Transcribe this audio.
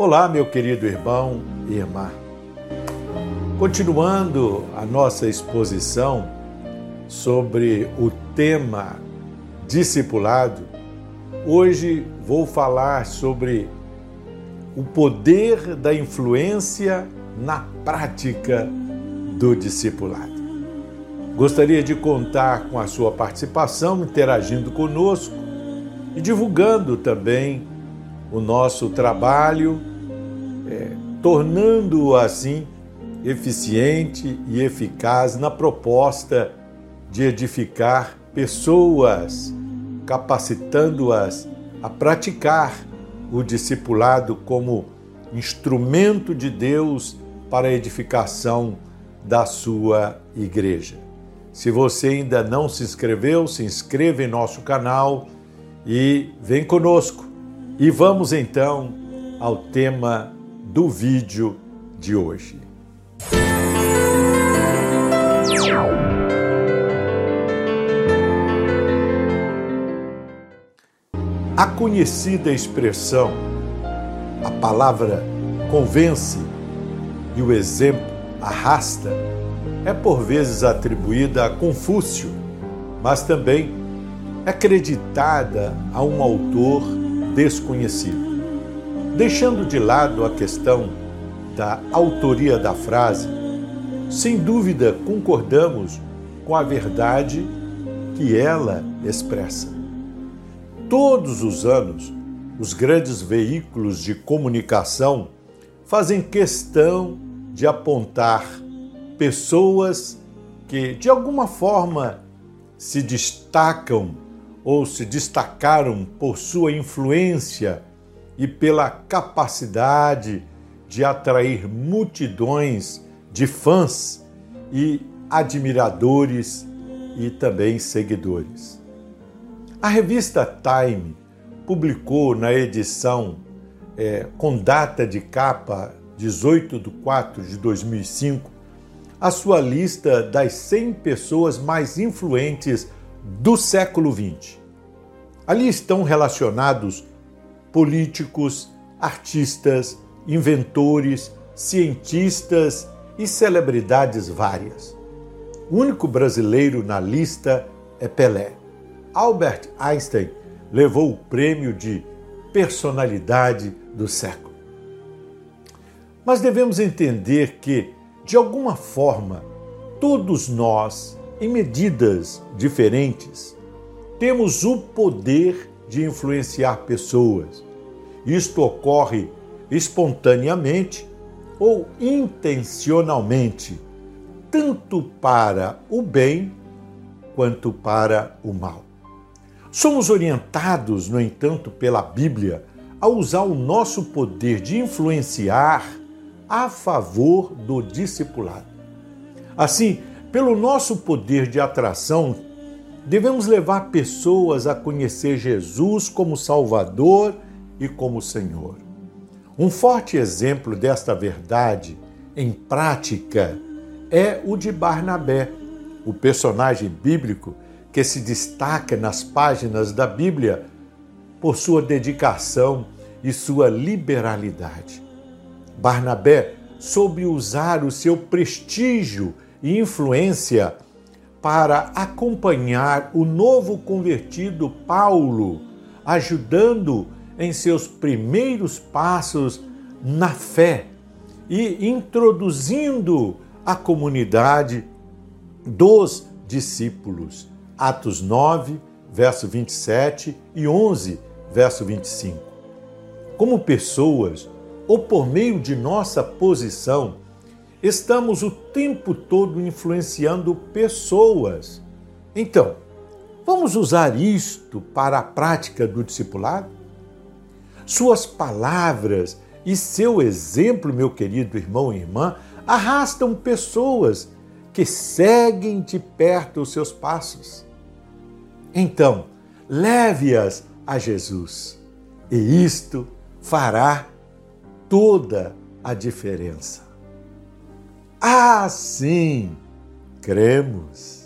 Olá, meu querido irmão e irmã. Continuando a nossa exposição sobre o tema discipulado, hoje vou falar sobre o poder da influência na prática do discipulado. Gostaria de contar com a sua participação, interagindo conosco e divulgando também o nosso trabalho, é, tornando-o assim eficiente e eficaz na proposta de edificar pessoas, capacitando-as a praticar o discipulado como instrumento de Deus para a edificação da sua igreja. Se você ainda não se inscreveu, se inscreva em nosso canal e vem conosco. E vamos então ao tema do vídeo de hoje. A conhecida expressão, a palavra convence e o exemplo arrasta, é por vezes atribuída a Confúcio, mas também é acreditada a um autor desconhecido. Deixando de lado a questão da autoria da frase, sem dúvida concordamos com a verdade que ela expressa. Todos os anos, os grandes veículos de comunicação fazem questão de apontar pessoas que, de alguma forma, se destacam ou se destacaram por sua influência e pela capacidade de atrair multidões de fãs e admiradores e também seguidores. A revista Time publicou na edição é, com data de capa 18 de 4 de 2005 a sua lista das 100 pessoas mais influentes do século XX. Ali estão relacionados políticos, artistas, inventores, cientistas e celebridades várias. O único brasileiro na lista é Pelé. Albert Einstein levou o prêmio de personalidade do século. Mas devemos entender que, de alguma forma, todos nós, em medidas diferentes, temos o poder de influenciar pessoas. Isto ocorre espontaneamente ou intencionalmente, tanto para o bem quanto para o mal. Somos orientados, no entanto, pela Bíblia a usar o nosso poder de influenciar a favor do discipulado. Assim, pelo nosso poder de atração, devemos levar pessoas a conhecer Jesus como Salvador e como Senhor. Um forte exemplo desta verdade em prática é o de Barnabé, o personagem bíblico que se destaca nas páginas da Bíblia por sua dedicação e sua liberalidade. Barnabé soube usar o seu prestígio e influência para acompanhar o novo convertido Paulo, ajudando em seus primeiros passos na fé e introduzindo a comunidade dos discípulos. Atos 9, verso 27 e 11, verso 25. Como pessoas, ou por meio de nossa posição, estamos o tempo todo influenciando pessoas. Então, vamos usar isto para a prática do discipulado? Suas palavras e seu exemplo, meu querido irmão e irmã, arrastam pessoas que seguem de perto os seus passos. Então, leve-as a Jesus, e isto fará toda a diferença. Assim cremos.